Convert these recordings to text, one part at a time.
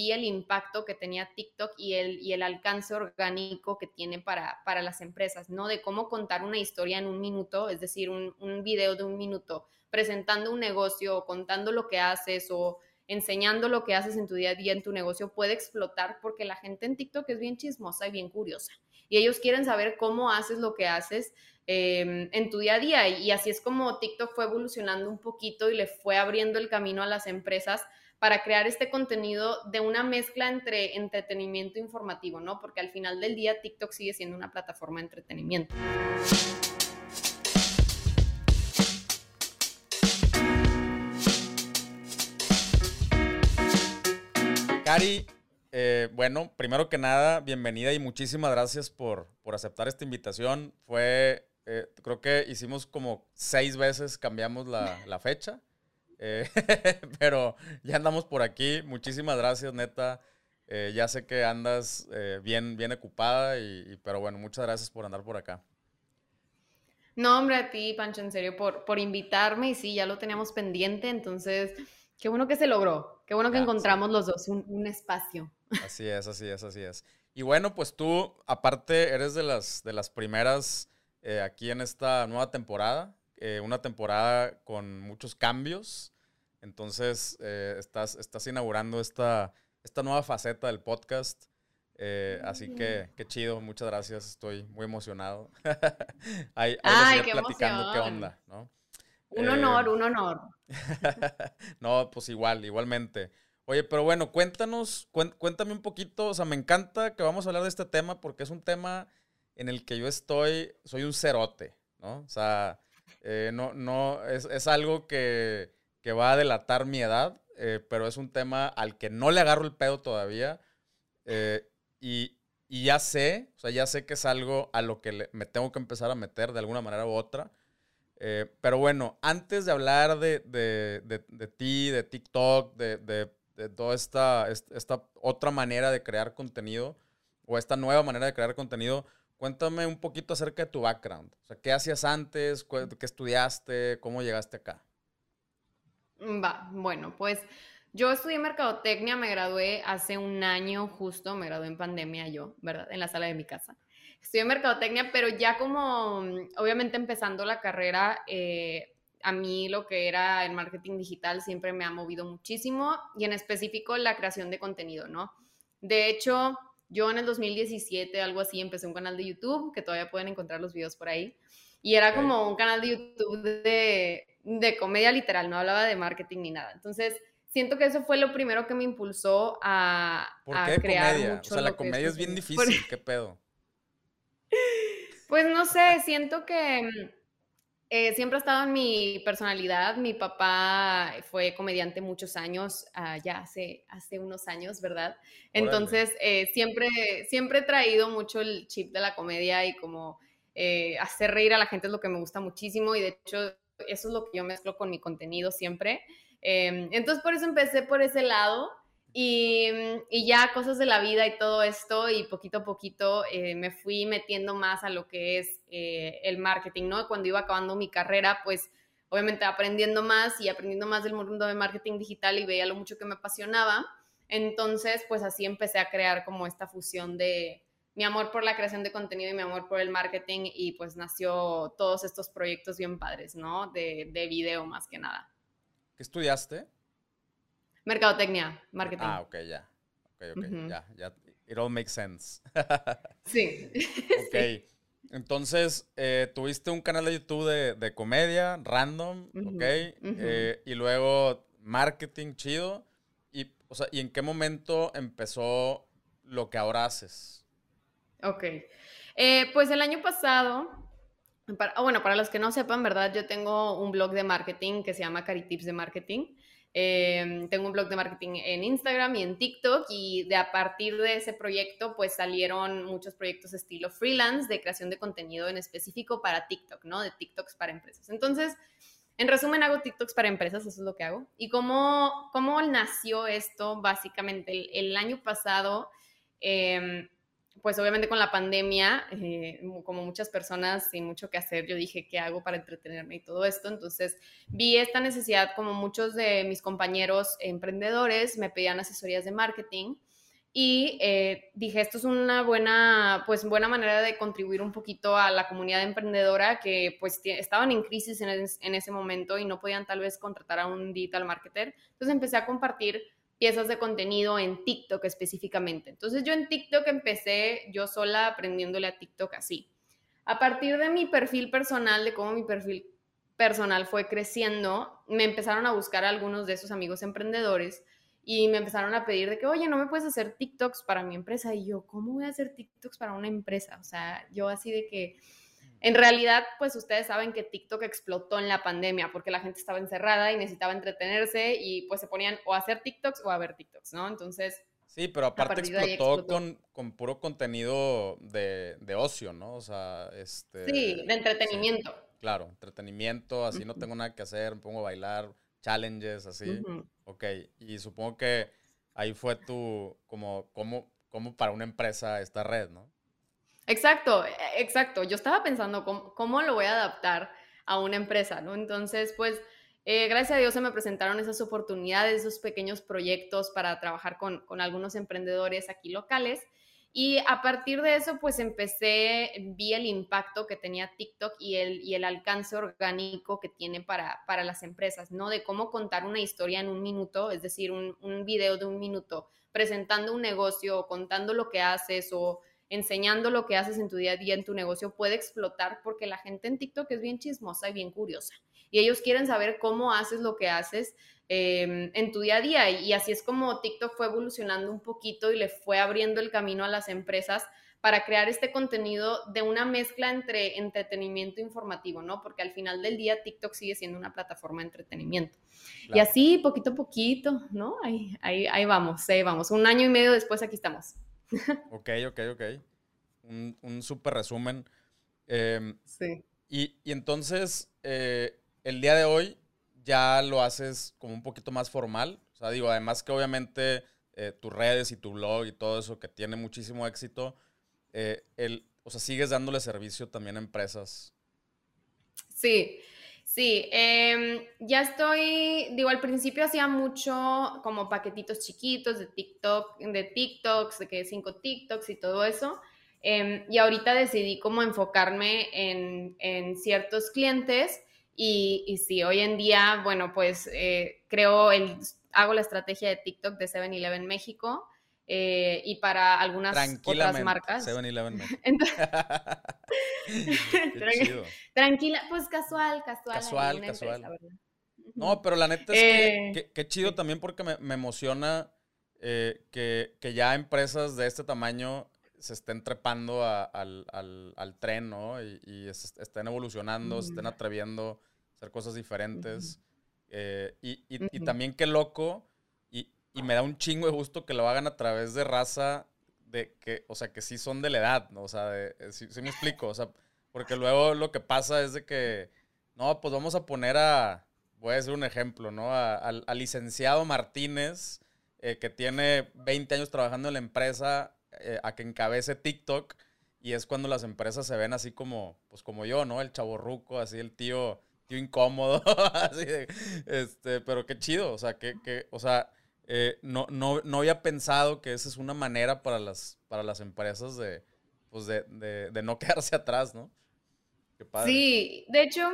vi el impacto que tenía TikTok y el, alcance orgánico que tiene para, las empresas, ¿no? De cómo contar una historia en un minuto, es decir, un, video de un minuto, presentando un negocio, contando lo que haces o enseñando lo que haces en tu día a día en tu negocio puede explotar porque la gente en TikTok es bien chismosa y bien curiosa. Y ellos quieren saber cómo haces lo que haces em, en tu día a día. Y así es como TikTok fue evolucionando un poquito y le fue abriendo el camino a las empresas para crear este contenido de una mezcla entre entretenimiento e informativo, ¿no? Porque al final del día TikTok sigue siendo una plataforma de entretenimiento. Cari, eh, bueno, primero que nada, bienvenida y muchísimas gracias por, por aceptar esta invitación. Fue, eh, creo que hicimos como seis veces, cambiamos la, la fecha. Eh, pero ya andamos por aquí. Muchísimas gracias, neta. Eh, ya sé que andas eh, bien, bien ocupada, y, pero bueno, muchas gracias por andar por acá. No, hombre, a ti, Pancho, en serio, por, por invitarme. Y sí, ya lo teníamos pendiente, entonces, qué bueno que se logró. Qué bueno que encontramos los dos un, un, espacio. Así es, así es, así es. Y bueno, pues tú, aparte, eres de las, de las primeras aquí en esta nueva temporada. Eh, una temporada con muchos cambios. Entonces, eh, estás, estás inaugurando esta, esta nueva faceta del podcast. Eh, así que, qué chido, muchas gracias, estoy muy emocionado. ahí, Ay, qué platicando qué onda, ¿no? Un honor, un honor. no, pues igual, igualmente. Oye, pero bueno, cuéntanos, cuéntame un poquito, o sea, me encanta que vamos a hablar de este tema porque es un tema en el que yo estoy, soy un cerote, ¿no? O sea, eh, no, no, es, es algo que, que, va a delatar mi edad, eh, pero es un tema al que no le agarro el pedo todavía. Eh, y, y, ya sé, o sea, ya sé que es algo a lo que me tengo que empezar a meter de alguna manera u otra. pero bueno, antes de hablar de, de, de, de ti, de TikTok, de, toda esta, esta otra manera de crear contenido, o esta nueva manera de crear contenido, Cuéntame un poquito acerca de tu background. O sea, ¿qué hacías antes? ¿Qué estudiaste? ¿Cómo llegaste acá? Mm, va, bueno, pues yo estudié mercadotecnia, me gradué hace un año justo, me gradué en pandemia yo, ¿verdad? En la sala de mi casa. Estudié mercadotecnia, pero ya como, mm, obviamente empezando la carrera, eh, a mí lo que era el marketing digital siempre me ha movido muchísimo y en específico la creación de contenido, ¿no? De hecho, yo en el 2017, algo así, empecé un canal de YouTube, que todavía pueden encontrar los videos por ahí. Y era como un canal de YouTube de, de comedia literal, no hablaba de marketing ni nada. Entonces, siento que eso fue lo primero que me impulsó a, ¿Por qué crear comedia? Mucho o sea, la comedia es bien difícil, ¿qué pedo? Pues no sé, siento que eh, siempre ha estado en mi personalidad. Mi papá fue comediante muchos años, uh, ya hace, hace unos años, ¿verdad? Entonces, eh, siempre, siempre he traído mucho el chip de la comedia y como eh, hacer reír a la gente es lo que me gusta muchísimo y de hecho eso es lo que yo mezclo con mi contenido siempre. Em, entonces, por eso empecé por ese lado. Y, y, ya cosas de la vida y todo esto, y poquito a poquito eh, me fui metiendo más a lo que es eh, el marketing, ¿no? Cuando iba acabando mi carrera, pues obviamente aprendiendo más y aprendiendo más del mundo de marketing digital y veía lo mucho que me apasionaba. Entonces, pues así empecé a crear como esta fusión de mi amor por la creación de contenido y mi amor por el marketing y pues nació todos estos proyectos bien padres, ¿no? De, de video más que nada. ¿Qué estudiaste? Mercadotecnia, marketing. Ah, ok, ya. Ok, ok, ya, ya. It all makes sense. sí. ok. Entonces, eh, tuviste un canal de YouTube de, de comedia, random, ok. Eh, y luego marketing chido. Y, o sea, ¿y en qué momento empezó lo que ahora haces? Ok. Eh, pues el año pasado, bueno, para los que no sepan, ¿verdad? Yo tengo un blog de marketing que se llama Caritips de Marketing. Em, tengo un blog de marketing en Instagram y en TikTok y de a partir de ese proyecto pues salieron muchos proyectos estilo freelance de creación de contenido en específico para TikTok, ¿no? De TikToks para empresas. Entonces, en resumen, hago TikToks para empresas, eso es lo que hago. ¿Y cómo, cómo nació esto? Básicamente, el, año pasado, em, pues obviamente con la pandemia, eh, como muchas personas sin mucho que hacer, yo dije, ¿qué hago para entretenerme y todo esto? Entonces vi esta necesidad, como muchos de mis compañeros emprendedores me pedían asesorías de marketing y eh, dije, esto es una buena, pues buena manera de contribuir un poquito a la comunidad emprendedora que pues estaban en crisis en, en ese momento y no podían tal vez contratar a un digital marketer. Entonces empecé a compartir piezas de contenido en TikTok específicamente. Entonces yo en TikTok empecé yo sola aprendiéndole a TikTok así. A partir de mi perfil personal, de cómo mi perfil personal fue creciendo, me empezaron a buscar algunos de esos amigos emprendedores y me empezaron a pedir de que, oye, no me puedes hacer TikToks para mi empresa. Y yo, ¿cómo voy a hacer TikToks para una empresa? O sea, yo así de que, en realidad, pues ustedes saben que TikTok explotó en la pandemia porque la gente estaba encerrada y necesitaba entretenerse y pues se ponían o a hacer TikToks o a ver TikToks, ¿no? Entonces... Sí, pero aparte explotó, Con, con, puro contenido de, de, ocio, ¿no? O sea, este... Sí, de entretenimiento. claro, entretenimiento, así no tengo nada que hacer, me pongo a bailar, challenges, así. Ok, y supongo que ahí fue tu, como, como, como para una empresa esta red, ¿no? Exacto, e, exacto. Yo estaba pensando cómo, lo voy a adaptar a una empresa, ¿no? Entonces, pues, eh, gracias a Dios se me presentaron esas oportunidades, esos pequeños proyectos para trabajar con, con algunos emprendedores aquí locales. Y a partir de eso, pues empecé, vi el impacto que tenía TikTok y el, y el alcance orgánico que tiene para, para las empresas, ¿no? De cómo contar una historia en un minuto, es decir, un, un video de un minuto, presentando un negocio, contando lo que haces o enseñando lo que haces en tu día a día en tu negocio puede explotar porque la gente en TikTok es bien chismosa y bien curiosa. Y ellos quieren saber cómo haces lo que haces em, en tu día a día. Y así es como TikTok fue evolucionando un poquito y le fue abriendo el camino a las empresas para crear este contenido de una mezcla entre entretenimiento e informativo, ¿no? Porque al final del día TikTok sigue siendo una plataforma de entretenimiento. Y así, poquito a poquito, ¿no? Ahí, ahí, ahí vamos, ahí vamos. Un año y medio después aquí estamos. Ok, ok, ok. Un, un súper resumen. Em, sí. Y, entonces, eh, el día de hoy ya lo haces como un poquito más formal. O sea, digo, además que obviamente eh, tus redes y tu blog y todo eso que tiene muchísimo éxito, eh, el, o sea, sigues dándole servicio también a empresas. Sí, Sí, em, ya estoy, digo, al principio hacía mucho como paquetitos chiquitos de TikTok, de TikToks, de que cinco TikToks y todo eso. Em, y ahorita decidí como enfocarme en, en ciertos clientes y, y, sí, hoy en día, bueno, pues eh, creo, el, hago la estrategia de TikTok de 7-Eleven México. Eh, y para algunas otras marcas. 7-Eleven Tranquila, pues casual, casual. Casual, casual. no, pero la neta es que, qué chido también porque me, emociona eh, que, ya empresas de este tamaño se estén trepando al, tren, ¿no? Y, estén evolucionando, se estén atreviendo a hacer cosas diferentes. Eh, y, y, también qué loco y me da un chingo de gusto que lo hagan a través de raza de que, o sea, que sí son de la edad, ¿no? O sea, de, eh, sí, me explico, o sea, porque luego lo que pasa es de que, no, pues vamos a poner a, voy a decir un ejemplo, ¿no? Al licenciado Martínez, eh, que tiene 20 años trabajando en la empresa, eh, a que encabece TikTok, y es cuando las empresas se ven así como, pues como yo, ¿no? El chaborruco, así el tío, tío incómodo, así de, este, pero qué chido, o sea, que, que o sea, eh, no, no, no, había pensado que esa es una manera para las, para las empresas de, pues de, de, no quedarse atrás, ¿no? Sí, de hecho,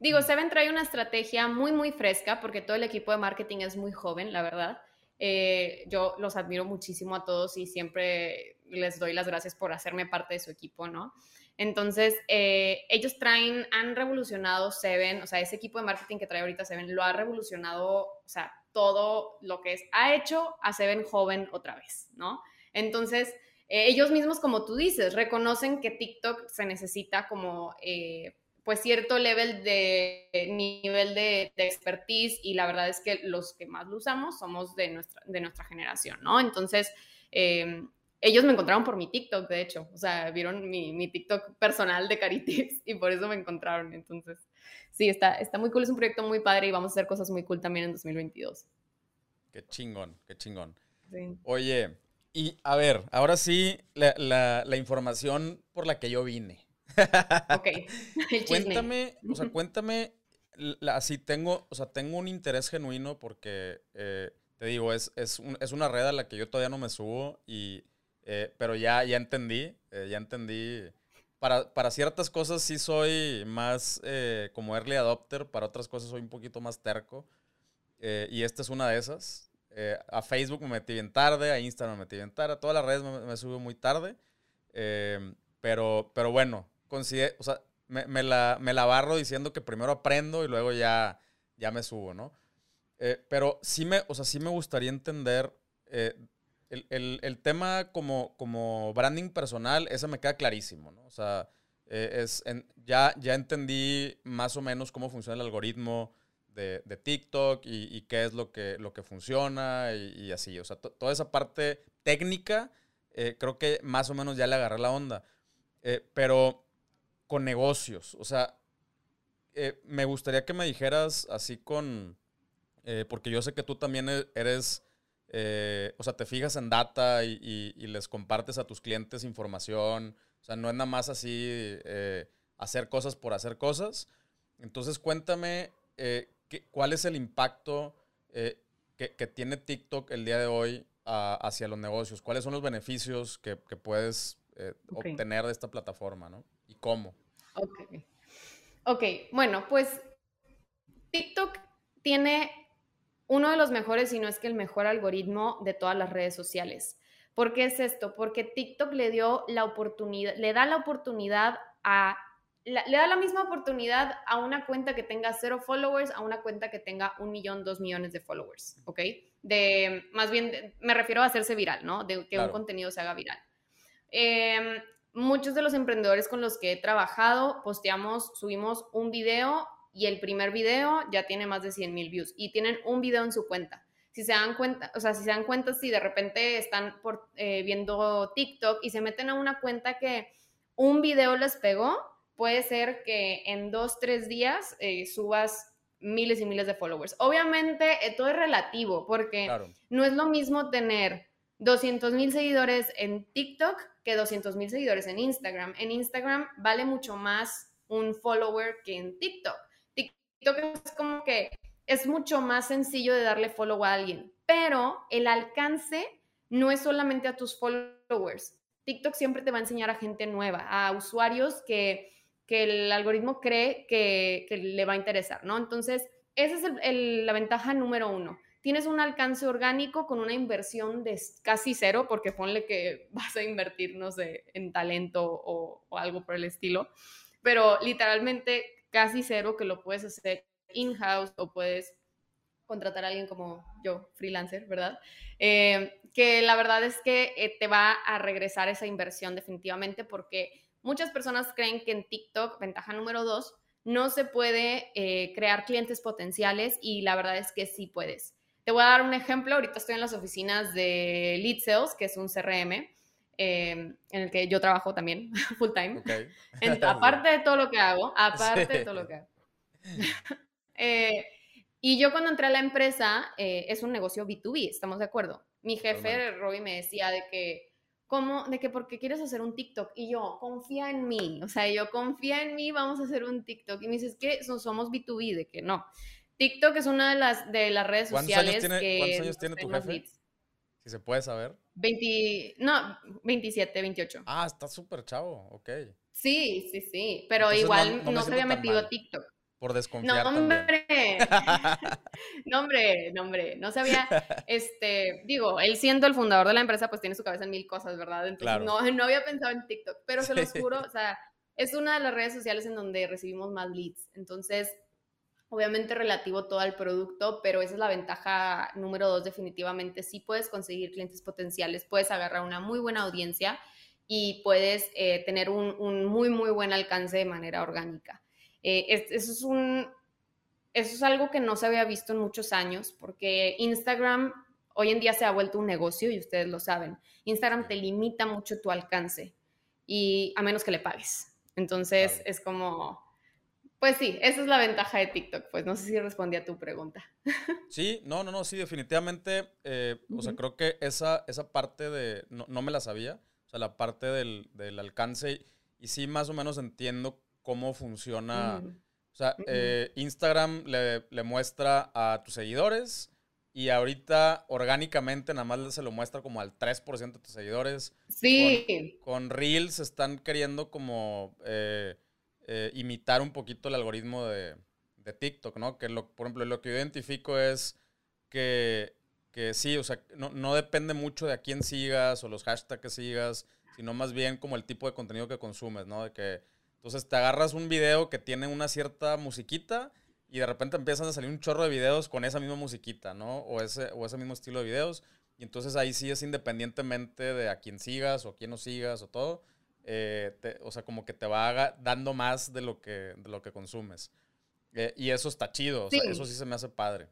digo, Seven trae una estrategia muy, muy fresca porque todo el equipo de marketing es muy joven, la verdad. Eh, yo los admiro muchísimo a todos y siempre les doy las gracias por hacerme parte de su equipo, ¿no? Entonces, eh, ellos traen, han revolucionado Seven, o sea, ese equipo de marketing que trae ahorita Seven lo ha revolucionado, o sea, todo lo que es, ha hecho a Seven joven otra vez, ¿no? Entonces, eh, ellos mismos, como tú dices, reconocen que TikTok se necesita como, eh, pues, cierto level de nivel de, expertise y la verdad es que los que más lo usamos somos de nuestra, de nuestra generación, ¿no? Entonces, em, ellos me encontraron por mi TikTok, de hecho, o sea, vieron mi, mi TikTok personal de Caritips y por eso me encontraron, entonces sí, está, está muy cool, es un proyecto muy padre y vamos a hacer cosas muy cool también en 2022. Qué chingón, qué chingón. Oye, Y a ver, ahora sí, la, información por la que yo vine. ok. cuéntame, o sea, cuéntame, así tengo, o sea, tengo un interés genuino porque, eh, te digo, es, es, una red a la que yo todavía no me subo, y, eh, pero ya, ya entendí, eh, ya entendí. Para, para, ciertas cosas sí soy más como early adopter, para otras cosas soy un poquito más terco. y esta es una de esas. Eh, a Facebook me metí bien tarde, a Instagram me metí bien tarde, a todas las redes me, subo muy tarde. Em, pero, pero bueno, o sea, me, la, me, la, barro diciendo que primero aprendo y luego ya, ya me subo, ¿no? Eh, pero sí me, o sea, sí me gustaría entender eh, el, el, el, tema como, como branding personal, ese me queda clarísimo, ¿no? O sea, es, ya, ya entendí más o menos cómo funciona el algoritmo, de, TikTok y, qué es lo que, lo que funciona y, así. O sea, toda esa parte técnica, eh, creo que más o menos ya le agarré la onda. Eh, pero con negocios, o sea, eh, me gustaría que me dijeras así con, porque yo sé que tú también e, eres, o sea, te fijas en data y, y, les compartes a tus clientes información. O sea, no es nada más así hacer cosas por hacer cosas. Entonces, cuéntame ¿cuál es el impacto eh, que, tiene TikTok el día de hoy ah, hacia los negocios? ¿Cuáles son los beneficios que, puedes eh, obtener de esta plataforma, ¿no? ¿Y cómo? Ok. Ok, bueno, pues TikTok tiene uno de los mejores, si no es que el mejor algoritmo de todas las redes sociales. ¿Por qué es esto? Porque TikTok le dio la oportunidad, le da la oportunidad a le da la misma oportunidad a una cuenta que tenga cero followers a una cuenta que tenga un millón, dos millones de followers, ¿ok? De, más bien, me refiero a hacerse viral, ¿no? De que un contenido se haga viral. Em, muchos de los emprendedores con los que he trabajado, posteamos, subimos un video y el primer video ya tiene más de 100 mil views y tienen un video en su cuenta. Si se dan cuenta, o sea, si se dan cuenta, si de repente están por, eh, viendo TikTok y se meten a una cuenta que un video les pegó, puede ser que en dos, tres días eh, subas miles y miles de followers. Obviamente, eh, todo es relativo, porque no es lo mismo tener 200 mil seguidores en TikTok que 200 mil seguidores en Instagram. En Instagram vale mucho más un follower que en TikTok. TikTok es como que es mucho más sencillo de darle follow a alguien, pero el alcance no es solamente a tus followers. TikTok siempre te va a enseñar a gente nueva, a usuarios que que el algoritmo cree que, le va a interesar, ¿no? Entonces, esa es la ventaja número uno. Tienes un alcance orgánico con una inversión de casi cero, porque ponle que vas a invertir, no sé, en talento o, algo por el estilo, pero literalmente casi cero que lo puedes hacer in-house o puedes contratar a alguien como yo, freelancer, ¿verdad? Eh, que la verdad es que eh, te va a regresar esa inversión definitivamente porque Muchas personas creen que en TikTok, ventaja número dos, no se puede eh, crear clientes potenciales y la verdad es que sí puedes. Te voy a dar un ejemplo. Ahorita estoy en las oficinas de Lead Sales, que es un CRM, em, en el que yo trabajo también full time. aparte de todo lo que hago, aparte de todo lo que hago. Eh, y yo cuando entré a la empresa, eh, es un negocio B2B, ¿estamos de acuerdo? Mi jefe, Robbie, me decía de que ¿Cómo? De que porque quieres hacer un TikTok. Y yo, confía en mí. O sea, yo confía en mí, vamos a hacer un TikTok. Y me dices que somos B2B, de que no. TikTok es una de las, de las redes sociales que... ¿Cuántos años tiene tu jefe? Si se puede saber. 20, no, 27, 28. Ah, está súper chavo, ok. Sí, sí, sí. Pero igual no, se había metido a TikTok. Por desconfiar no, hombre. no, hombre, no, hombre. No sabía, este, digo, él siendo el fundador de la empresa, pues tiene su cabeza en mil cosas, ¿verdad? Entonces no, no había pensado en TikTok, pero se los juro, o sea, es una de las redes sociales en donde recibimos más leads. Entonces, obviamente relativo todo al producto, pero esa es la ventaja número dos, definitivamente. Sí puedes conseguir clientes potenciales, puedes agarrar una muy buena audiencia y puedes eh, tener un, un muy, muy buen alcance de manera orgánica. Eh, eso, es un, eso es algo que no se había visto en muchos años, porque Instagram hoy en día se ha vuelto un negocio y ustedes lo saben. Instagram te limita mucho tu alcance y a menos que le pagues. Entonces es como, Pues sí, esa es la ventaja de TikTok. Pues no sé si respondí a tu pregunta. Sí, no, no, no, sí, definitivamente. Eh, o sea, creo que esa, esa parte de. No, me la sabía. O sea, la parte del, alcance. Y sí, más o menos entiendo cómo funciona. O sea, eh, Instagram le, le, muestra a tus seguidores. Y ahorita orgánicamente nada más se lo muestra como al 3% de tus seguidores. Sí. Con, Reels están queriendo como. Eh, eh, imitar un poquito el algoritmo de, TikTok, ¿no? Que, lo, por ejemplo, lo que yo identifico es que, que sí, o sea, no, depende mucho de a quién sigas o los hashtags que sigas, sino más bien como el tipo de contenido que consumes, ¿no? De que, entonces te agarras un video que tiene una cierta musiquita y de repente empiezan a salir un chorro de videos con esa misma musiquita, ¿no? O ese, o ese mismo estilo de videos. Y entonces ahí sí es independientemente de a quién sigas o a quién no sigas o todo. Eh, o sea, como que te va dando más de lo que, de lo que consumes. Eh, y eso está chido, o sea, eso sí se me hace padre.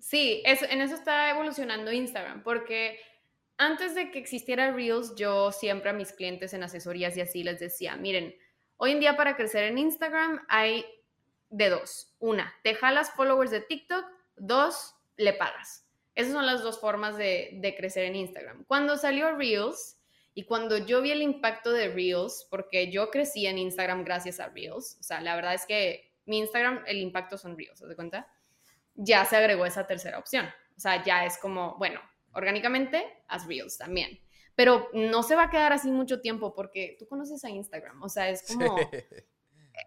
Sí, en eso está evolucionando Instagram, porque antes de que existiera Reels, yo siempre a mis clientes en asesorías y así les decía, miren, hoy en día para crecer en Instagram hay de dos. Una, te jalas followers de TikTok, dos, le pagas. Esas son las dos formas de, de crecer en Instagram. Cuando salió Reels, y cuando yo vi el impacto de Reels, porque yo crecí en Instagram gracias a Reels, o sea, la verdad es que mi Instagram, el impacto son Reels, ¿te das cuenta? Ya se agregó esa tercera opción. O sea, ya es como, bueno, orgánicamente, haz Reels también. Pero no se va a quedar así mucho tiempo porque tú conoces a Instagram. O sea, es como...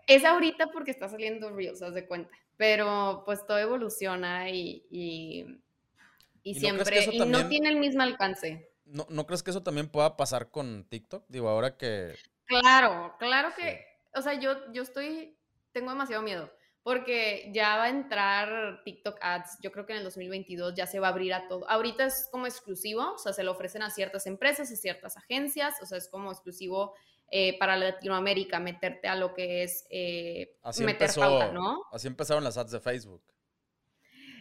Es ahorita porque está saliendo Reels, haz de cuenta. Pero pues todo evoluciona y, y, siempre... y no tiene el mismo alcance. ¿No, crees que eso también pueda pasar con TikTok? Digo, ahora que... Claro, claro que, o sea, yo, yo estoy, tengo demasiado miedo, porque ya va a entrar TikTok Ads, yo creo que en el 2022 ya se va a abrir a todo. Ahorita es como exclusivo, o sea, se lo ofrecen a ciertas empresas, a ciertas agencias, o sea, es como exclusivo eh, para Latinoamérica meterte a lo que es eh, meter pauta, ¿no? Así empezaron las ads de Facebook.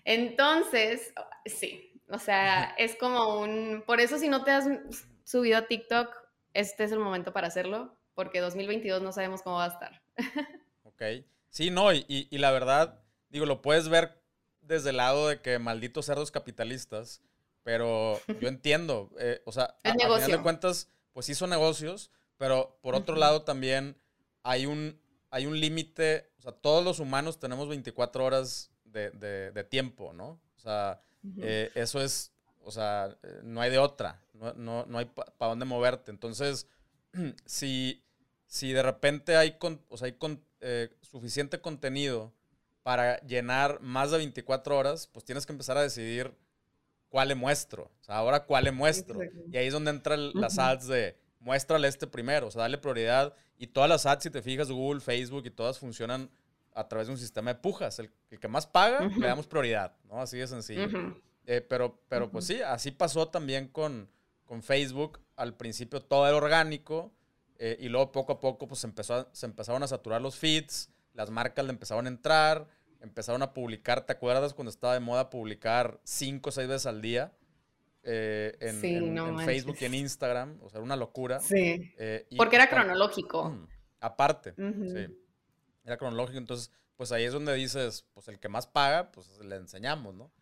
Entonces, sí, o sea, es como un... Por eso si no te has subido a TikTok, este es el momento para hacerlo, porque 2022 no sabemos cómo va a estar. ok. Sí, no, y, la verdad, digo, lo puedes ver desde el lado de que malditos cerdos capitalistas, pero yo entiendo, eh, o sea, a, final de cuentas, pues sí son negocios, pero por otro lado también hay un, hay un límite, o sea, todos los humanos tenemos 24 horas de, de tiempo, ¿no? O sea, eh, eso es, o sea, eh, no hay de otra, no, hay para dónde moverte. Entonces, si, si de repente hay, o sea, hay eh, suficiente contenido para llenar más de 24 horas, pues tienes que empezar a decidir cuál le muestro. O sea, ahora cuál le muestro. Y ahí es donde entran las ads de muéstrale este primero, o sea, dale prioridad. Y todas las ads, si te fijas, Google, Facebook y todas funcionan a través de un sistema de pujas. El, que más paga, le damos prioridad, ¿no? Así de sencillo. Eh, pero, pero pues sí, así pasó también con, con Facebook. Al principio todo era orgánico eh, y luego poco a poco pues empezó se empezaron a saturar los feeds, las marcas le empezaron a entrar, empezaron a publicar, ¿te acuerdas cuando estaba de moda publicar cinco o seis veces al día? Eh, en, Facebook y en Instagram, o sea, era una locura. Sí. Porque era cronológico. Mm, aparte, sí era cronológico, entonces, pues ahí es donde dices, pues el que más paga, pues le enseñamos, ¿no?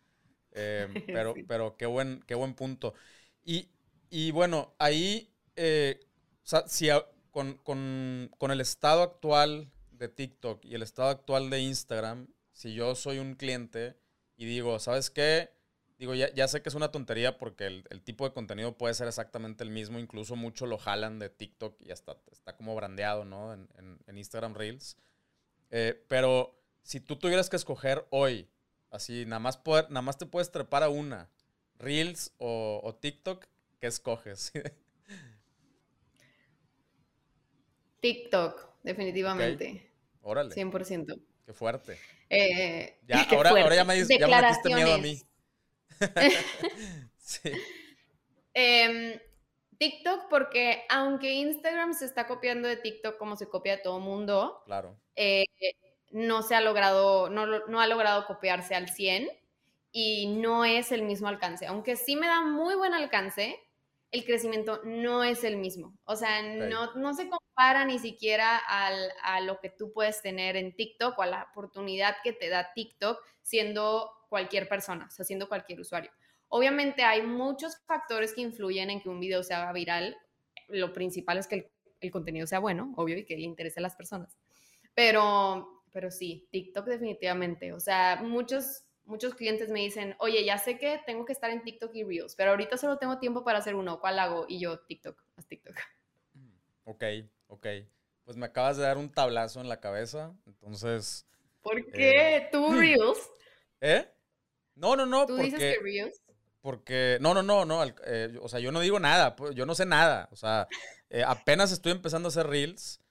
Eh, pero, pero qué buen, qué buen punto. Y, y bueno, ahí, eh, o sea, si con, con, con, el estado actual de TikTok y el estado actual de Instagram, si yo soy un cliente y digo, ¿sabes qué? Digo, ya, ya sé que es una tontería porque el, el, tipo de contenido puede ser exactamente el mismo, incluso mucho lo jalan de TikTok y hasta está como brandeado, ¿no? En, en, en Instagram Reels. Eh, pero si tú tuvieras que escoger hoy, así, nada más, poder, nada más te puedes trepar a una, Reels o, TikTok, ¿qué escoges? TikTok, definitivamente. Órale. 100%. Qué fuerte. Eh, ya, ahora, ahora ya me, ya me metiste miedo a mí. sí. Em, TikTok, porque aunque Instagram se está copiando de TikTok como se copia de todo mundo, claro. Eh, no se ha logrado, no, no ha logrado copiarse al 100 y no es el mismo alcance. Aunque sí me da muy buen alcance, el crecimiento no es el mismo. O sea, no, no se compara ni siquiera al, a lo que tú puedes tener en TikTok o a la oportunidad que te da TikTok siendo cualquier persona, o sea, siendo cualquier usuario. Obviamente hay muchos factores que influyen en que un video se haga viral. Lo principal es que el, el contenido sea bueno, obvio, y que le interese a las personas. Pero, pero sí, TikTok definitivamente. O sea, muchos muchos clientes me dicen, oye, ya sé que tengo que estar en TikTok y Reels, pero ahorita solo tengo tiempo para hacer uno. ¿Cuál hago? Y yo, TikTok, haz TikTok. Mm, ok, ok. Pues me acabas de dar un tablazo en la cabeza, entonces... ¿Por eh, qué? ¿Tú Reels? ¿Eh? No, no, no. ¿Tú dices que Reels? Porque, no, no, no, no, eh, o sea, yo no digo nada, pues, yo no sé nada, o sea, eh, apenas estoy empezando a hacer Reels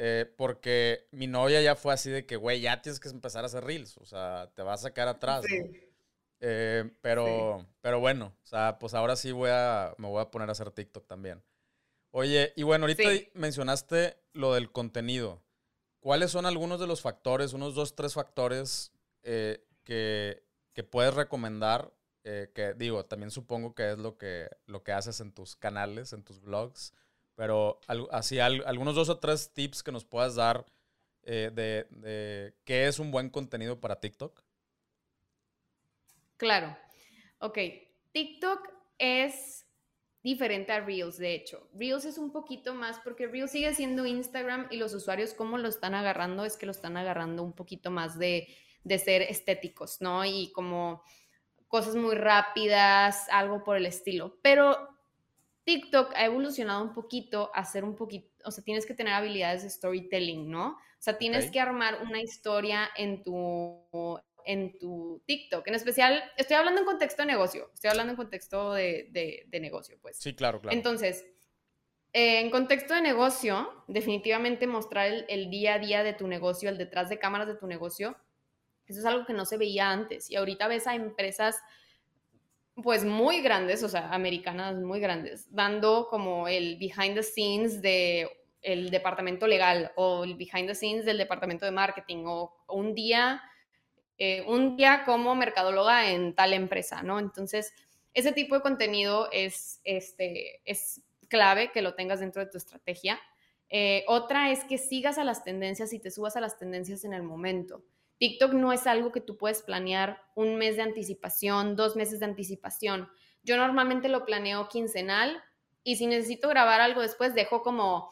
eh, porque mi novia ya fue así de que, güey, ya tienes que empezar a hacer reels, o sea, te vas a sacar atrás. Eh, pero, pero bueno, o sea, pues ahora sí voy a, me voy a poner a hacer TikTok también. Oye, y bueno, ahorita mencionaste lo del contenido. ¿Cuáles son algunos de los factores, unos dos, tres factores que, que, puedes recomendar? Que digo, también supongo que es lo que, lo que haces en tus canales, en tus blogs pero así, algunos dos o tres tips que nos puedas dar eh, de, qué es un buen contenido para TikTok. Claro. Ok. TikTok es diferente a Reels, de hecho. Reels es un poquito más porque Reels sigue siendo Instagram y los usuarios cómo lo están agarrando es que lo están agarrando un poquito más de, de ser estéticos, ¿no? Y como cosas muy rápidas, algo por el estilo. Pero TikTok ha evolucionado un poquito a ser un poquito, o sea, tienes que tener habilidades de storytelling, ¿no? O sea, tienes que armar una historia en tu, en tu TikTok. En especial, estoy hablando en contexto de negocio, estoy hablando en contexto de, negocio, pues. Sí, claro, claro. Entonces, eh, en contexto de negocio, definitivamente mostrar el, el, día a día de tu negocio, el detrás de cámaras de tu negocio, eso es algo que no se veía antes. Y ahorita ves a empresas pues muy grandes, o sea, americanas muy grandes, dando como el behind the scenes de el departamento legal o el behind the scenes del departamento de marketing o, un día eh, un día como mercadóloga en tal empresa, ¿no? Entonces, ese tipo de contenido es, este, es clave que lo tengas dentro de tu estrategia. Eh, otra es que sigas a las tendencias y te subas a las tendencias en el momento. TikTok no es algo que tú puedes planear un mes de anticipación, dos meses de anticipación. Yo normalmente lo planeo quincenal y si necesito grabar algo después, dejo como,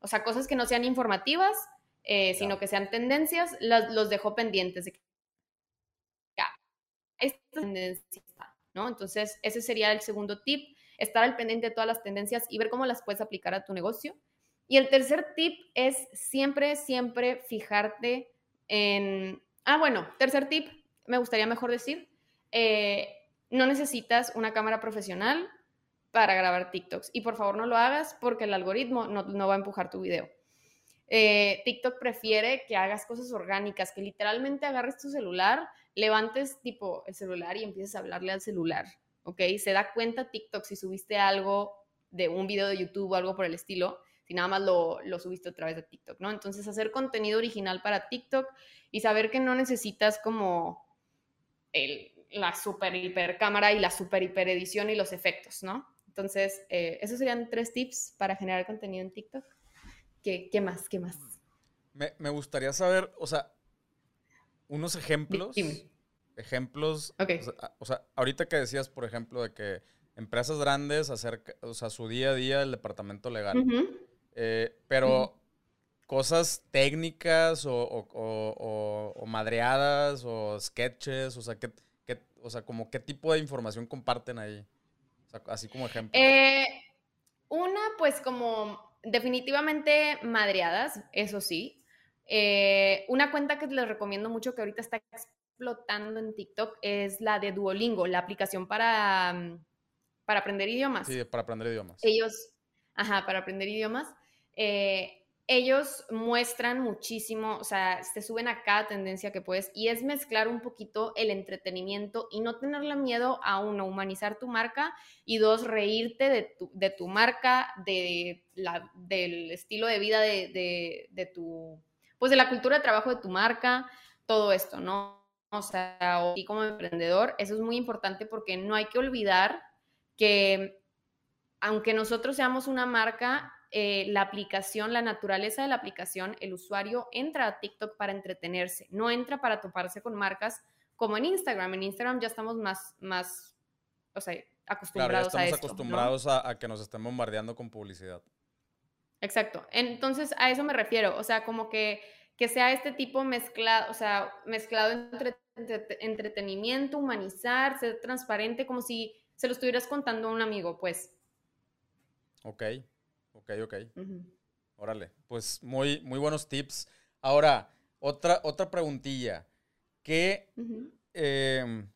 o sea, cosas que no sean informativas, eh, sino que sean tendencias, los dejo pendientes de que ya, esta tendencia ¿no? Entonces, ese sería el segundo tip, estar al pendiente de todas las tendencias y ver cómo las puedes aplicar a tu negocio. Y el tercer tip es siempre, siempre fijarte en Ah, bueno, tercer tip, me gustaría mejor decir, eh, no necesitas una cámara profesional para grabar TikToks. Y por favor no lo hagas porque el algoritmo no, va a empujar tu video. Eh, TikTok prefiere que hagas cosas orgánicas, que literalmente agarres tu celular, levantes tipo el celular y empieces a hablarle al celular, ¿ok? Se da cuenta TikTok si subiste algo de un video de YouTube o algo por el estilo, si nada más lo, lo subiste a través de TikTok, ¿no? Entonces hacer contenido original para TikTok y saber que no necesitas como el, la super hiper cámara y la super hiper edición y los efectos, ¿no? Entonces, eh, esos serían tres tips para generar contenido en TikTok. ¿Qué, qué más? ¿Qué más? Me, me, gustaría saber, o sea, unos ejemplos. Ejemplos. O, sea, ahorita que decías, por ejemplo, de que empresas grandes acerca, o sea, su día a día el departamento legal. Eh, pero cosas técnicas o, madreadas o sketches? O sea, ¿qué, o sea, como qué tipo de información comparten ahí? así como ejemplo. Eh, una, pues como definitivamente madreadas, eso sí. Eh, una cuenta que les recomiendo mucho que ahorita está explotando en TikTok es la de Duolingo, la aplicación para, mm, para aprender idiomas. Sí, para aprender idiomas. Ellos, ajá, para aprender idiomas. Eh, ellos muestran muchísimo, o sea, se suben a cada tendencia que puedes y es mezclar un poquito el entretenimiento y no tenerle miedo a uno, humanizar tu marca y dos, reírte de tu, de tu marca, de la, del estilo de vida de, de, tu, pues de la cultura de trabajo de tu marca, todo esto, ¿no? O sea, y como emprendedor, eso es muy importante porque no hay que olvidar que aunque nosotros seamos una marca, eh, la aplicación, la naturaleza de la aplicación, el usuario entra a TikTok para entretenerse, no entra para toparse con marcas como en Instagram. En Instagram ya estamos más, más o sea, acostumbrados claro, ya estamos acostumbrados a, que nos estén bombardeando con publicidad. Exacto. Entonces, a eso me refiero. O sea, como que, que sea este tipo mezclado, o sea, mezclado entre, entretenimiento, humanizar, ser transparente, como si se lo estuvieras contando a un amigo, pues. Ok, ok, ok. Órale, pues muy, muy buenos tips. Ahora, otra, otra preguntilla. ¿Qué, em,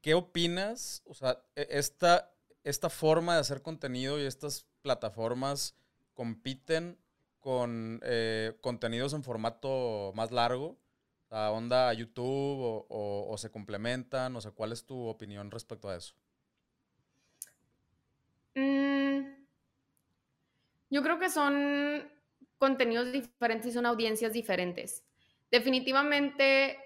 ¿Qué opinas? O sea, e, esta, esta forma de hacer contenido y estas plataformas compiten con eh, contenidos en formato más largo, la onda YouTube o, se complementan, o sea, ¿cuál es tu opinión respecto a eso? Mm, yo creo que son contenidos diferentes y son audiencias diferentes. Definitivamente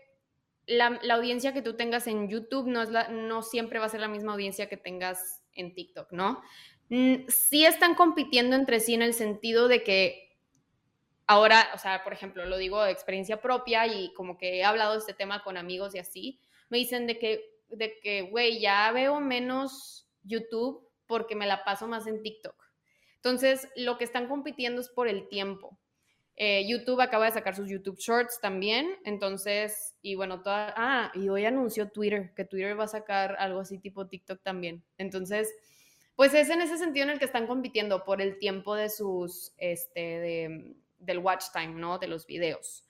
la, audiencia que tú tengas en YouTube no, es la, no siempre va a ser la misma audiencia que tengas en TikTok, ¿no? Mm, sí están compitiendo entre sí en el sentido de que ahora, o sea, por ejemplo, lo digo de experiencia propia y como que he hablado de este tema con amigos y así, me dicen de que, de que, güey, ya veo menos YouTube porque me la paso más en TikTok. Entonces, lo que están compitiendo es por el tiempo. Eh, YouTube acaba de sacar sus YouTube Shorts también, entonces, y bueno, toda, ah, y hoy anunció Twitter, que Twitter va a sacar algo así tipo TikTok también. Entonces, pues es en ese sentido en el que están compitiendo por el tiempo de sus, este, de, del watch time, ¿no? De los videos.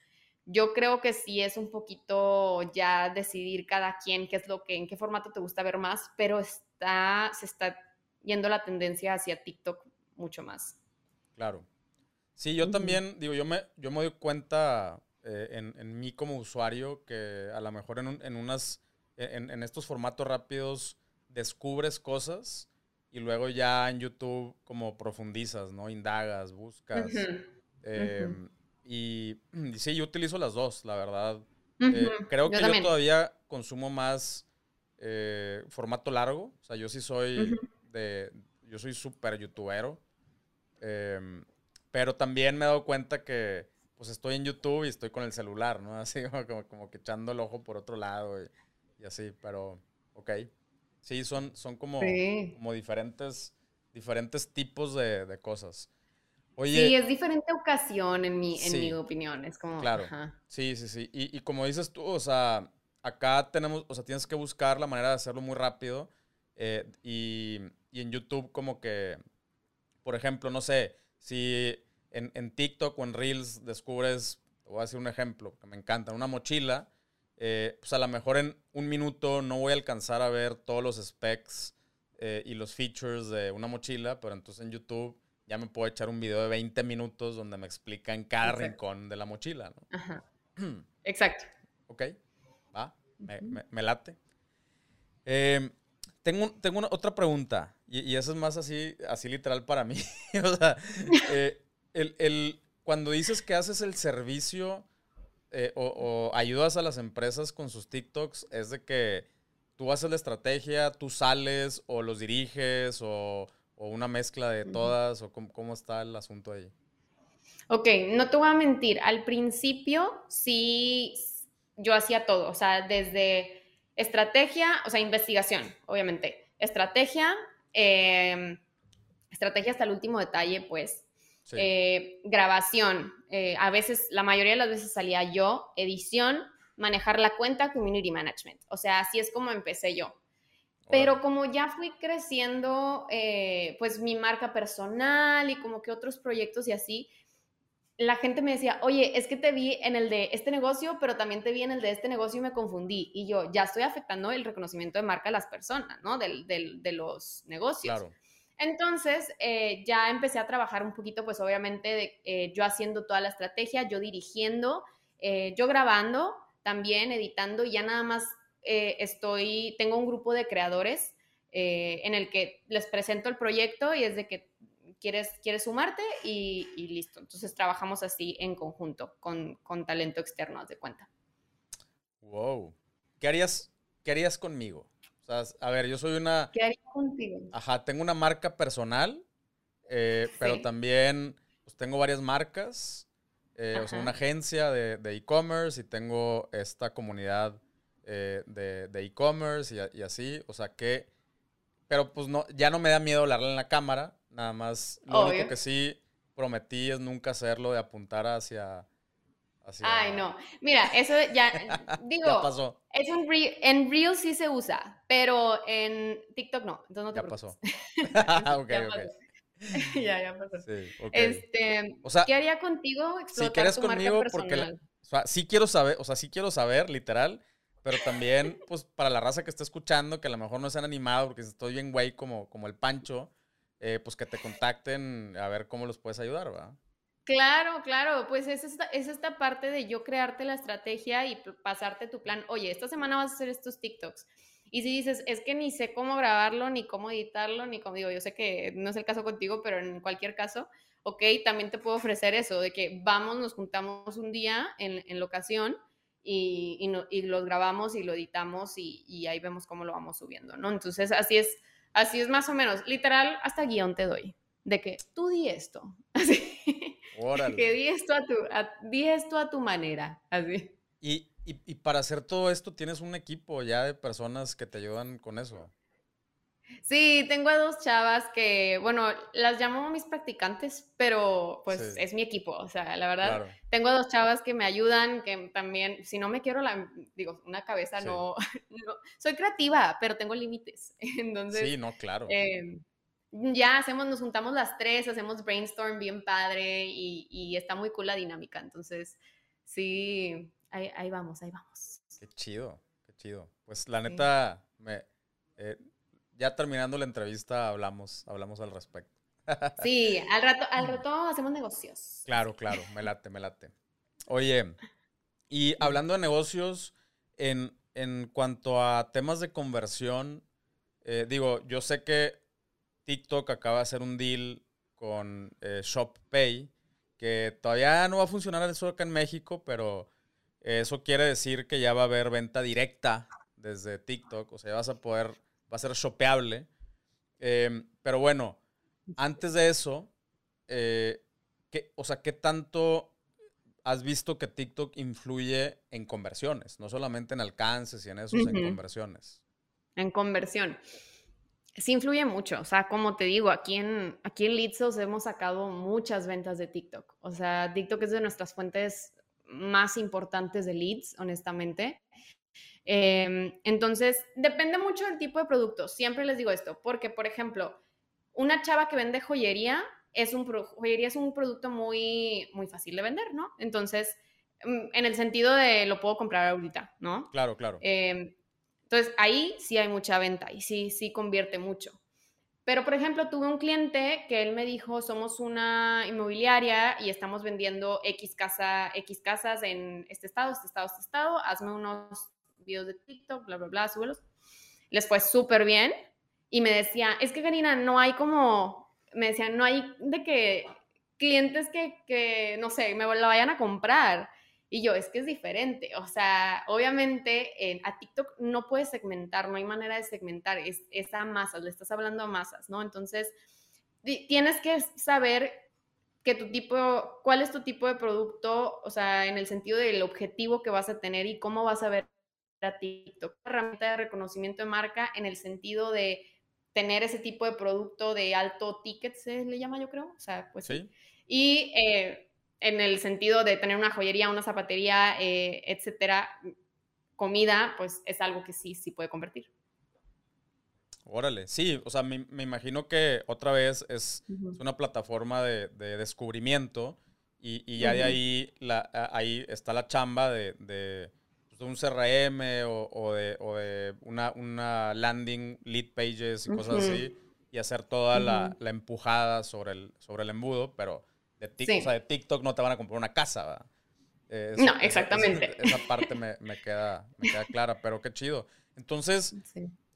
Yo creo que sí es un poquito ya decidir cada quien qué es lo que, en qué formato te gusta ver más, pero está, se está yendo la tendencia hacia TikTok mucho más. Claro. Sí, yo también, digo, yo me, yo me doy cuenta eh, en, en, mí como usuario que a lo mejor en, en unas, en, en, estos formatos rápidos descubres cosas y luego ya en YouTube como profundizas, ¿no? Indagas, buscas. Em, y, sí, yo utilizo las dos, la verdad. Eh, creo que yo todavía consumo más eh, formato largo. O sea, yo sí soy de. Yo soy súper youtubero. Em, pero también me he dado cuenta que pues estoy en YouTube y estoy con el celular, ¿no? Así como, como que echando el ojo por otro lado y, y así, pero ok. Sí, son, son como, como diferentes, diferentes tipos de, cosas. Oye, sí, es diferente ocasión en mi, en mi opinión. Es como. Claro. Sí, sí, sí. Y, como dices tú, o sea, acá tenemos, o sea, tienes que buscar la manera de hacerlo muy rápido. Eh, y, y, en YouTube, como que, por ejemplo, no sé, si en, en TikTok o en Reels descubres, voy a decir un ejemplo que me encanta, una mochila eh, pues a lo mejor en un minuto no voy a alcanzar a ver todos los specs eh, y los features de una mochila, pero entonces en YouTube ya me puedo echar un video de 20 minutos donde me explican cada rincón de la mochila, ¿no? Ajá. Exacto. Ok, va, me, late. Em, tengo, tengo una, otra pregunta, y, y, eso es más así, así literal para mí. o sea, eh, el, el, cuando dices que haces el servicio eh, o, ayudas a las empresas con sus TikToks es de que tú haces la estrategia, tú sales o los diriges o, una mezcla de todas o cómo, está el asunto ahí. Ok, no te voy a mentir, al principio sí yo hacía todo, o sea, desde estrategia, o sea, investigación, obviamente, estrategia, em, estrategia hasta el último detalle, pues, eh, grabación, eh, a veces, la mayoría de las veces salía yo, edición, manejar la cuenta, community management. O sea, así es como empecé yo. Pero como ya fui creciendo, eh, pues mi marca personal y como que otros proyectos y así, la gente me decía, oye, es que te vi en el de este negocio, pero también te vi en el de este negocio y me confundí. Y yo, ya estoy afectando el reconocimiento de marca de las personas, ¿no? de los negocios. Claro. Entonces, eh, ya empecé a trabajar un poquito, pues obviamente eh, yo haciendo toda la estrategia, yo dirigiendo, eh, yo grabando, también editando, y ya nada más estoy, tengo un grupo de creadores en el que les presento el proyecto y es de que quieres, quieres sumarte y, listo. Entonces trabajamos así en conjunto con, con talento externo, haz de cuenta. Wow. ¿Qué harías, qué harías conmigo? O sea, a ver, yo soy una... ¿Qué haría contigo? Ajá, tengo una marca personal, eh, pero también pues, tengo varias marcas. Eh, o sea, una agencia de e-commerce y tengo esta comunidad eh, de e-commerce y, así. O sea que... Pero pues no, ya no me da miedo hablarle en la cámara. Nada más, lo único que sí prometí es nunca hacerlo de apuntar hacia Ay, no. Mira, eso ya, digo, ya pasó. Es un en Reels sí se usa, pero en TikTok no. Entonces no te ya pasó. ok, ya ok. ya, ya pasó. Sí, Este, o sea, ¿qué haría contigo explotar si quieres tu conmigo, marca porque o sea, sí quiero saber, o sea, sí quiero saber, literal, pero también, pues, para la raza que está escuchando, que a lo mejor no se han animado porque estoy bien güey como, como el Pancho, eh, pues que te contacten a ver cómo los puedes ayudar, ¿verdad? Claro, claro, pues es esta, es esta parte de yo crearte la estrategia y pasarte tu plan. Oye, esta semana vas a hacer estos TikToks. Y si dices, es que ni sé cómo grabarlo, ni cómo editarlo, ni cómo digo, yo sé que no es el caso contigo, pero en cualquier caso, ok, también te puedo ofrecer eso, de que vamos, nos juntamos un día en, en locación y, y, no, y los grabamos y lo editamos y, y, ahí vemos cómo lo vamos subiendo, ¿no? Entonces, así es, así es más o menos, literal, hasta guion te doy, de que tú di esto, así. Que di esto a tu, di esto a tu manera, así. Y, y, para hacer todo esto, ¿tienes un equipo ya de personas que te ayudan con eso? Sí, tengo a dos chavas que, bueno, las llamo mis practicantes, pero pues es mi equipo, o sea, la verdad, tengo a dos chavas que me ayudan, que también, si no me quiero, la, digo, una cabeza no, soy creativa, pero tengo límites, entonces... Sí, no, claro. Eh, ya hacemos, nos juntamos las tres, hacemos brainstorm bien padre y, está muy cool la dinámica. Entonces, sí, ahí, vamos, ahí vamos. Qué chido, qué chido. Pues la neta, me, eh, ya terminando la entrevista hablamos, hablamos al respecto. Sí, al rato, al rato hacemos negocios. Claro, claro, me late, me late. Oye, y hablando de negocios, en, cuanto a temas de conversión, eh, digo, yo sé que TikTok acaba de hacer un deal con eh, ShopPay, que todavía no va a funcionar eso acá en México, pero eso quiere decir que ya va a haber venta directa desde TikTok, o sea, vas a poder, va a ser shopeable. Em, pero bueno, antes de eso, eh, ¿qué, o sea, ¿qué tanto has visto que TikTok influye en conversiones? No solamente en alcances y en eso, en conversiones. En conversión. Sí influye mucho, o sea, como te digo, aquí en, aquí en hemos sacado muchas ventas de TikTok, o sea, TikTok es de nuestras fuentes más importantes de leads, honestamente. Em, entonces, depende mucho del tipo de producto, siempre les digo esto, porque, por ejemplo, una chava que vende joyería, es un, joyería es un producto muy, muy fácil de vender, ¿no? Entonces, mm, en el sentido de lo puedo comprar ahorita, ¿no? Claro, claro. Eh, entonces, ahí sí hay mucha venta y sí, sí convierte mucho. Pero, por ejemplo, tuve un cliente que él me dijo, somos una inmobiliaria y estamos vendiendo X, casa, X casas en este estado, este estado, este estado, hazme unos videos de TikTok, bla, bla, bla, súbelos. Les fue súper bien y me decía, es que Karina, no hay como, me decían, no hay de que clientes que, que no sé, me lo vayan a comprar. Y yo, es que es diferente. O sea, obviamente en, a TikTok no puedes segmentar, no hay manera de segmentar, es, es a le estás hablando a masas, ¿no? Entonces, tienes que saber que tu tipo, cuál es tu tipo de producto, o sea, en el sentido del objetivo que vas a tener y cómo vas a ver a TikTok. Herramienta de reconocimiento de marca en el sentido de tener ese tipo de producto de alto ticket, se le llama, yo creo. O sea, pues sí. Y eh, en el sentido de tener una joyería, una zapatería, eh, etcétera, comida, pues es algo que sí, sí puede convertir. Órale, sí, o sea, me, imagino que otra vez es, una plataforma de, descubrimiento y, ya de ahí, la, ahí está la chamba de, de, pues, un CRM o, de, una, landing, lead pages y cosas así y hacer toda la, la, empujada sobre el, sobre el embudo, pero de TikTok, o sea, de TikTok no te van a comprar una casa, ¿verdad? no, exactamente. Esa, parte me, queda, me queda clara, pero qué chido. Entonces,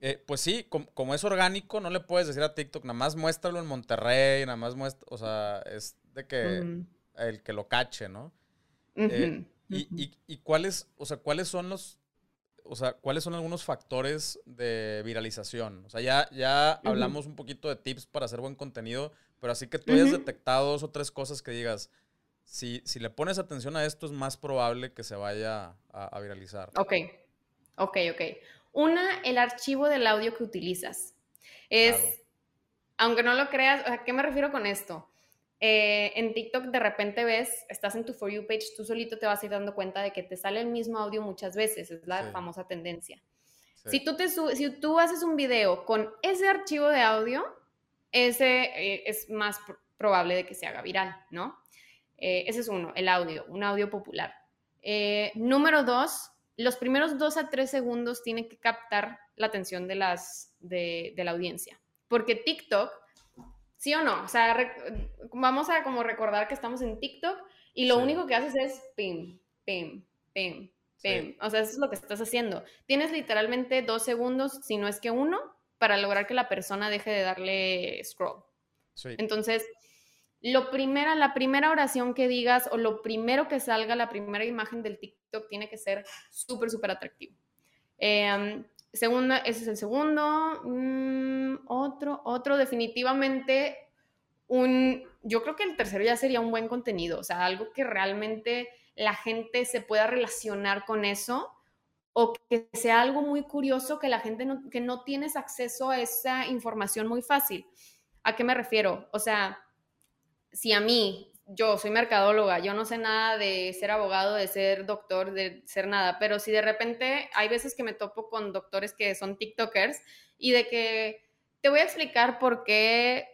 eh, pues sí, como, es orgánico, no le puedes decir a TikTok, nada más muéstralo en Monterrey, nada más muestra, o sea, es de que el que lo cache, ¿no? Eh, y, y, cuáles, o sea, cuáles son los, o sea, cuáles son algunos factores de viralización? O sea, ya, ya hablamos un poquito de tips para hacer buen contenido, pero así que tú hayas detectado dos o tres cosas que digas, si, si le pones atención a esto es más probable que se vaya a, viralizar. Ok, ok, ok. Una, el archivo del audio que utilizas. Es, aunque no lo creas, ¿a qué me refiero con esto? Eh, en TikTok de repente ves, estás en tu For You page, tú solito te vas a ir dando cuenta de que te sale el mismo audio muchas veces, es la famosa tendencia. Si, tú te si tú haces un video con ese archivo de audio, ese eh, es más probable de que se haga viral, ¿no? Eh, ese es uno, el audio, un audio popular. número dos, los primeros dos a tres segundos tienen que captar la atención de, las, de, de la audiencia, porque TikTok ¿Sí o no? O sea, vamos a como recordar que estamos en TikTok y lo único que haces es pim, pim, pim, pim. O sea, eso es lo que estás haciendo. Tienes literalmente dos segundos, si no es que uno, para lograr que la persona deje de darle scroll. Sí. Entonces, lo primera, la primera oración que digas o lo primero que salga, la primera imagen del TikTok tiene que ser súper, súper atractivo. Eh, Segunda, ese es el segundo. Mm, otro, otro, definitivamente, un, yo creo que el tercero ya sería un buen contenido, o sea, algo que realmente la gente se pueda relacionar con eso o que sea algo muy curioso que la gente no, que no tienes acceso a esa información muy fácil. ¿A qué me refiero? O sea, si a mí yo soy mercadóloga, yo no sé nada de ser abogado, de ser doctor, de ser nada, pero si de repente hay veces que me topo con doctores que son TikTokers y de que te voy a explicar por qué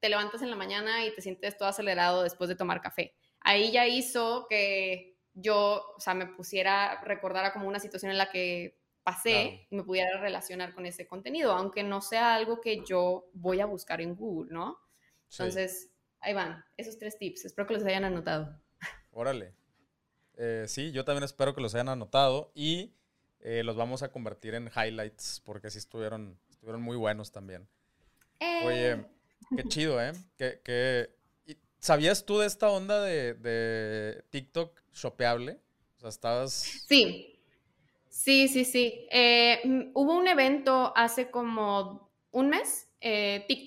te levantas en la mañana y te sientes todo acelerado después de tomar café. Ahí ya hizo que yo, o sea, me pusiera, recordara como una situación en la que pasé y me pudiera relacionar con ese contenido, aunque no sea algo que yo voy a buscar en Google, ¿no? Entonces, ahí van, esos tres tips. Espero que los hayan anotado. Órale. Eh, sí, yo también espero que los hayan anotado y eh, los vamos a convertir en highlights porque sí estuvieron, estuvieron muy buenos también. Oye, eh. qué chido, ¿eh? ¿Sabías tú de esta onda de, de TikTok shopeable? O sea, estabas... Sí, sí, sí, sí. hubo un evento hace como un mes,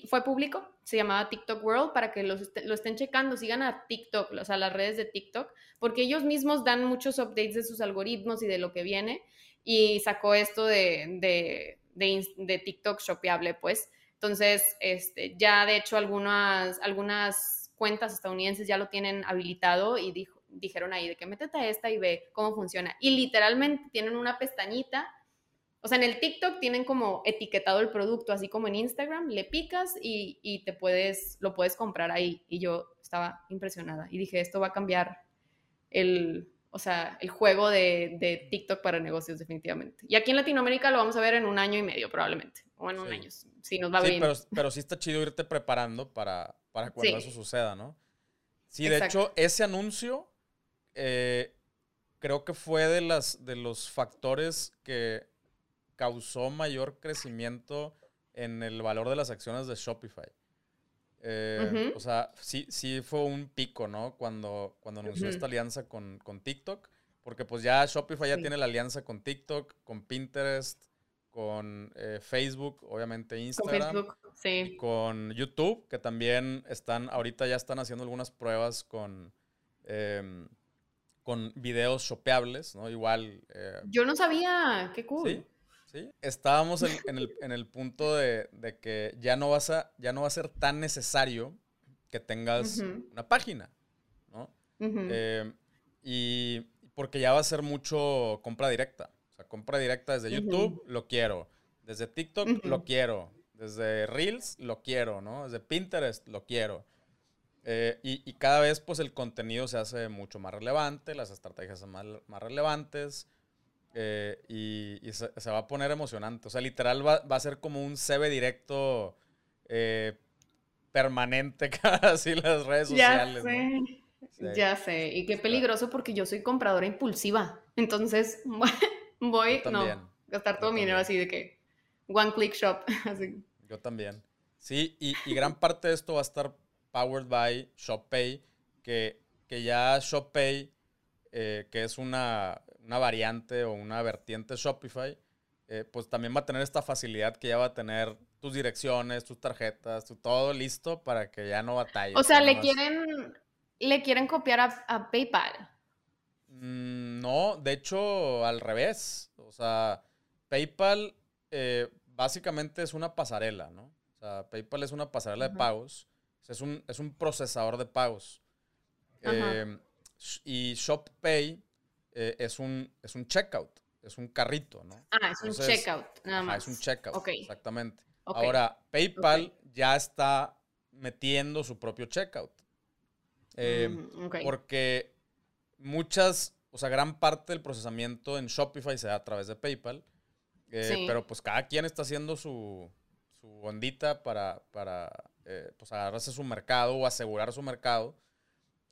fue público, se llamaba TikTok World para que los lo estén checando, sigan a TikTok, o sea, las redes de TikTok, porque ellos mismos dan muchos updates de sus algoritmos y de lo que viene, y sacó esto de, de, TikTok shopeable, pues. Entonces, este, ya de hecho algunas, algunas cuentas estadounidenses ya lo tienen habilitado y dijo, dijeron ahí de que métete a esta y ve cómo funciona. Y literalmente tienen una pestañita o sea, en el TikTok tienen como etiquetado el producto, así como en Instagram, le picas y, te puedes, lo puedes comprar ahí. Y yo estaba impresionada y dije, esto va a cambiar el, o sea, el juego de, TikTok para negocios definitivamente. Y aquí en Latinoamérica lo vamos a ver en un año y medio probablemente, o en un año, si nos va sí, Pero, pero sí está chido irte preparando para, para cuando eso suceda, ¿no? Sí, de hecho, ese anuncio eh, creo que fue de, las, de los factores que causó mayor crecimiento en el valor de las acciones de Shopify. Eh, o sea, sí, sí fue un pico, ¿no? Cuando, cuando anunció esta alianza con, TikTok, porque pues ya Shopify ya tiene la alianza con TikTok, con Pinterest, con eh, Facebook, obviamente Instagram, con, sí. con YouTube, que también están, ahorita ya están haciendo algunas pruebas con, em, con videos shopeables, ¿no? Igual. Eh, Yo no sabía, qué cool. Sí, estábamos en, el, punto de, que ya no, vas a, ya no va a ser tan necesario que tengas una página, ¿no? Eh, y porque ya va a ser mucho compra directa. O sea, compra directa desde YouTube, lo quiero. Desde TikTok, lo quiero. Desde Reels, lo quiero, ¿no? Desde Pinterest, lo quiero. Eh, y, cada vez, pues, el contenido se hace mucho más relevante, las estrategias son más, más relevantes. Eh, y, se, va a poner emocionante. O sea, literal va, a ser como un CB directo eh, permanente casi las redes sociales. Ya sé. Ya sé. Y qué peligroso porque yo soy compradora impulsiva. Entonces voy, no, gastar todo mi dinero así de que one click shop. así. Yo también. Sí, y, gran parte de esto va a estar powered by ShopPay, que, que ya ShopPay, eh, que es una, una variante o una vertiente Shopify, eh, pues también va a tener esta facilidad que ya va a tener tus direcciones, tus tarjetas, tu, todo listo para que ya no batalles. O sea, le quieren, le quieren copiar a, PayPal. Mm, no, de hecho, al revés. O sea, PayPal eh, básicamente es una pasarela, ¿no? O sea, PayPal es una pasarela de pagos. es, un, es un procesador de pagos. Eh, y ShopPay eh, es, un, es un checkout, es un carrito, ¿no? Ah, es un checkout, nada más. es un checkout, exactamente. Ahora, PayPal ya está metiendo su propio checkout. Eh, mm, porque muchas, o sea, gran parte del procesamiento en Shopify se da a través de PayPal. Eh, pero pues cada quien está haciendo su, su ondita para, para pues agarrarse su mercado o asegurar su mercado.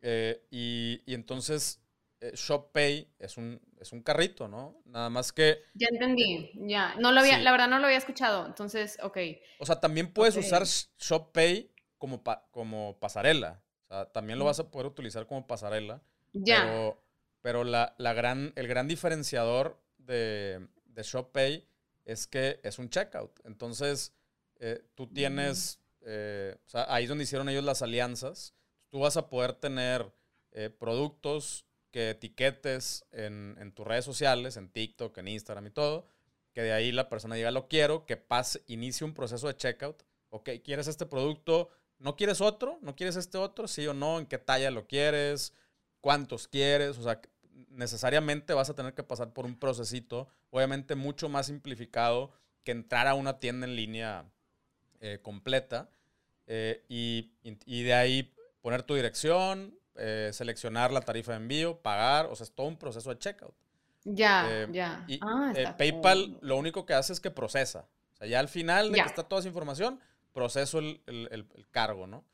y, y, entonces eh, ShopPay es un, es un carrito, ¿no? Nada más que... Ya entendí, ya. No lo había, La verdad no lo había escuchado, entonces, ok. O sea, también puedes usar ShopPay como, como pasarela. O sea, también lo vas a poder utilizar como pasarela. Ya. Pero, pero la, gran, el gran diferenciador de, de ShopPay es que es un checkout. Entonces, eh, tú tienes... Eh, o sea, ahí es donde hicieron ellos las alianzas. Tú vas a poder tener productos que etiquetes en, tus redes sociales, en TikTok, en Instagram y todo, que de ahí la persona diga lo quiero, que pase, inicie un proceso de checkout. Ok, ¿quieres este producto? ¿No quieres otro? ¿No quieres este otro? ¿Sí o no? ¿En qué talla lo quieres? ¿Cuántos quieres? O sea, necesariamente vas a tener que pasar por un procesito, obviamente mucho más simplificado que entrar a una tienda en línea eh, completa. Eh, y, y, de ahí poner tu dirección, eh, seleccionar la tarifa de envío, pagar, o sea, es todo un proceso de checkout. Ya, eh, ya. Y ah, eh, PayPal lo único que hace es que procesa. O sea, ya al final de que está toda esa información, proceso el, cargo, ¿no?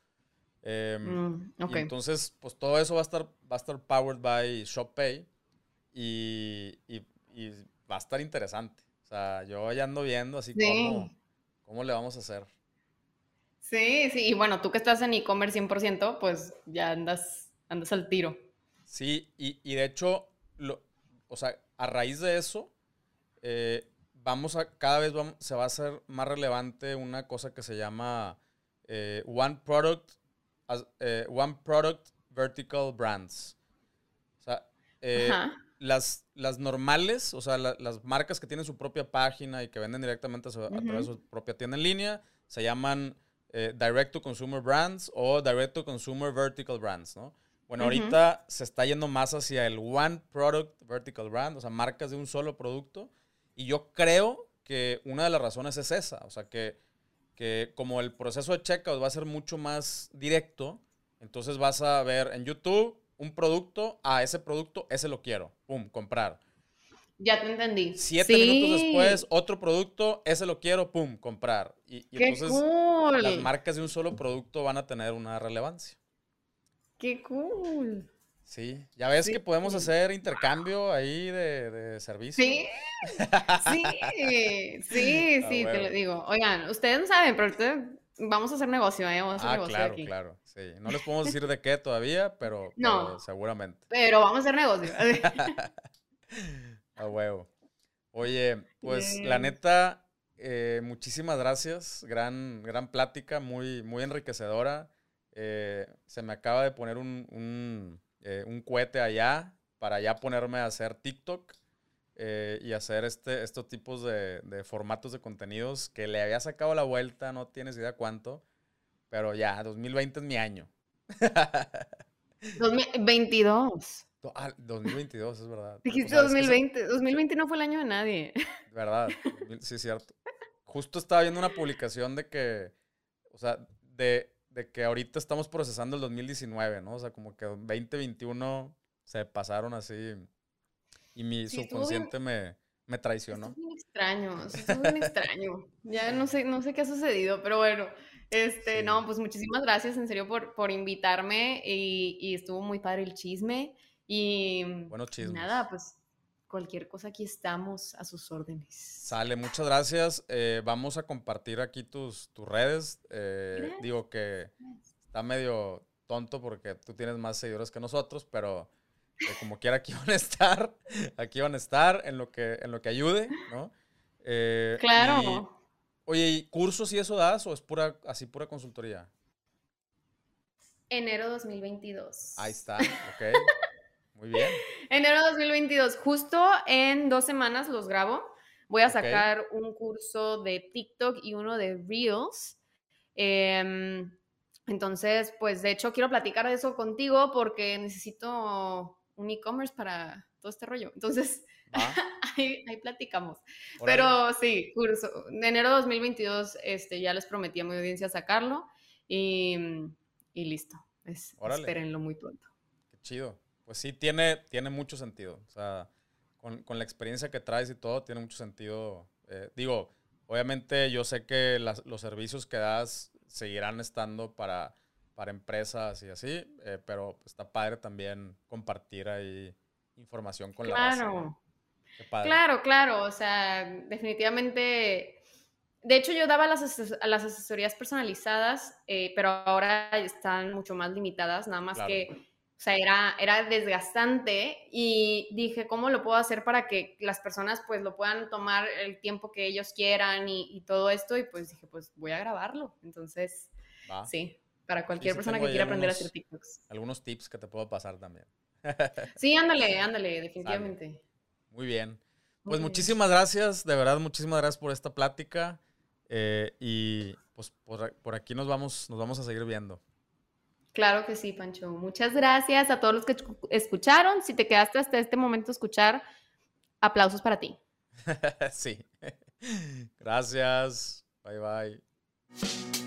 Em, mm, y entonces, pues todo eso va a estar, va a estar powered by ShopPay y, y, y va a estar interesante. O sea, yo ya ando viendo así como cómo le vamos a hacer. Sí, sí, y bueno, tú que estás en e-commerce 100%, pues ya andas andas al tiro. Sí, y, de hecho, lo, o sea, a raíz de eso, eh, vamos a, cada vez se va a hacer más relevante una cosa que se llama eh, One Product, eh, One Product Vertical Brands. O sea, las, las normales, o sea, las marcas que tienen su propia página y que venden directamente a, través de su propia tienda en línea, se llaman Direct to Consumer Brands o Direct to Consumer Vertical Brands, ¿no? Bueno, ahorita se está yendo más hacia el One Product Vertical Brand, o sea, marcas de un solo producto. Y yo creo que una de las razones es esa, o sea, que, que como el proceso de checkout va a ser mucho más directo, entonces vas a ver en YouTube un producto, a ese producto, ese lo quiero, pum, comprar. Ya te entendí. Siete minutos después, otro producto, ese lo quiero, pum, comprar. Y, entonces las marcas de un solo producto van a tener una relevancia. ¡Qué cool! Sí, ya ves que podemos hacer intercambio ahí de, de servicio. Sí, sí, sí, sí, te lo digo. Oigan, ustedes no saben, pero ustedes, vamos a hacer negocio, ¿eh? Vamos a hacer ah, negocio claro, claro, sí. No les podemos decir de qué todavía, pero, no, seguramente. Pero vamos a hacer negocio. a huevo. Oye, pues la neta, eh, muchísimas gracias. Gran, gran plática, muy, muy enriquecedora. Eh, se me acaba de poner un, eh, un, cohete allá para ya ponerme a hacer TikTok eh, y hacer este, estos tipos de, de, formatos de contenidos que le había sacado la vuelta, no tienes idea cuánto, pero ya, 2020 es mi año. 2022. Ah, 2022, es verdad. Dijiste 2020. 2020 no fue el año de nadie. Verdad, sí es cierto. Justo estaba viendo una publicación de que, o sea, de de que ahorita estamos procesando el 2019, ¿no? O sea, como que 2021 se pasaron así y mi subconsciente me, me traicionó. Es muy extraño, es muy extraño. Ya no sé, no sé qué ha sucedido, pero bueno, este, no, pues muchísimas gracias en serio por, por invitarme y, y estuvo muy padre el chisme y bueno, nada, pues cualquier cosa aquí estamos a sus órdenes. Sale, muchas gracias. Eh, vamos a compartir aquí tus, tus redes. Eh, digo que está medio tonto porque tú tienes más seguidores que nosotros, pero como quiera aquí van a estar, aquí van a estar en lo que, en lo que ayude, ¿no? Eh, claro. oye, ¿y cursos y eso das o es pura, así pura consultoría? Enero 2022. Ahí está, ok. Muy bien. Enero 2022, justo en dos semanas los grabo. Voy a sacar un curso de TikTok y uno de Reels. Em, entonces, pues de hecho quiero platicar de eso contigo porque necesito un e-commerce para todo este rollo. Entonces, ahí, platicamos. Pero sí, curso. De enero 2022 este, ya les prometí a mi audiencia sacarlo y y listo. Es, espérenlo muy pronto. Qué chido. Pues sí, tiene, tiene mucho sentido. O sea, con, la experiencia que traes y todo, tiene mucho sentido. Eh, digo, obviamente yo sé que los servicios que das seguirán estando para, para empresas y así, eh, pero está padre también compartir ahí información con la base. Claro, claro. O sea, definitivamente de hecho, yo daba las, las asesorías personalizadas, eh, pero ahora están mucho más limitadas, nada más que, o sea, era, era desgastante y dije, ¿cómo lo puedo hacer para que las personas pues lo puedan tomar el tiempo que ellos quieran y, todo esto? Y pues dije, pues voy a grabarlo. Entonces, sí, para cualquier persona que quiera aprender a hacer TikToks. Algunos tips que te puedo pasar también. sí, ándale, ándale, definitivamente. Muy bien. Pues muchísimas gracias, de verdad, muchísimas gracias por esta plática. Eh, y pues por, aquí nos vamos, nos vamos a seguir viendo. Claro que sí, Pancho. Muchas gracias a todos los que escucharon. Si te quedaste hasta este momento a escuchar, aplausos para ti. sí. Gracias. Bye bye.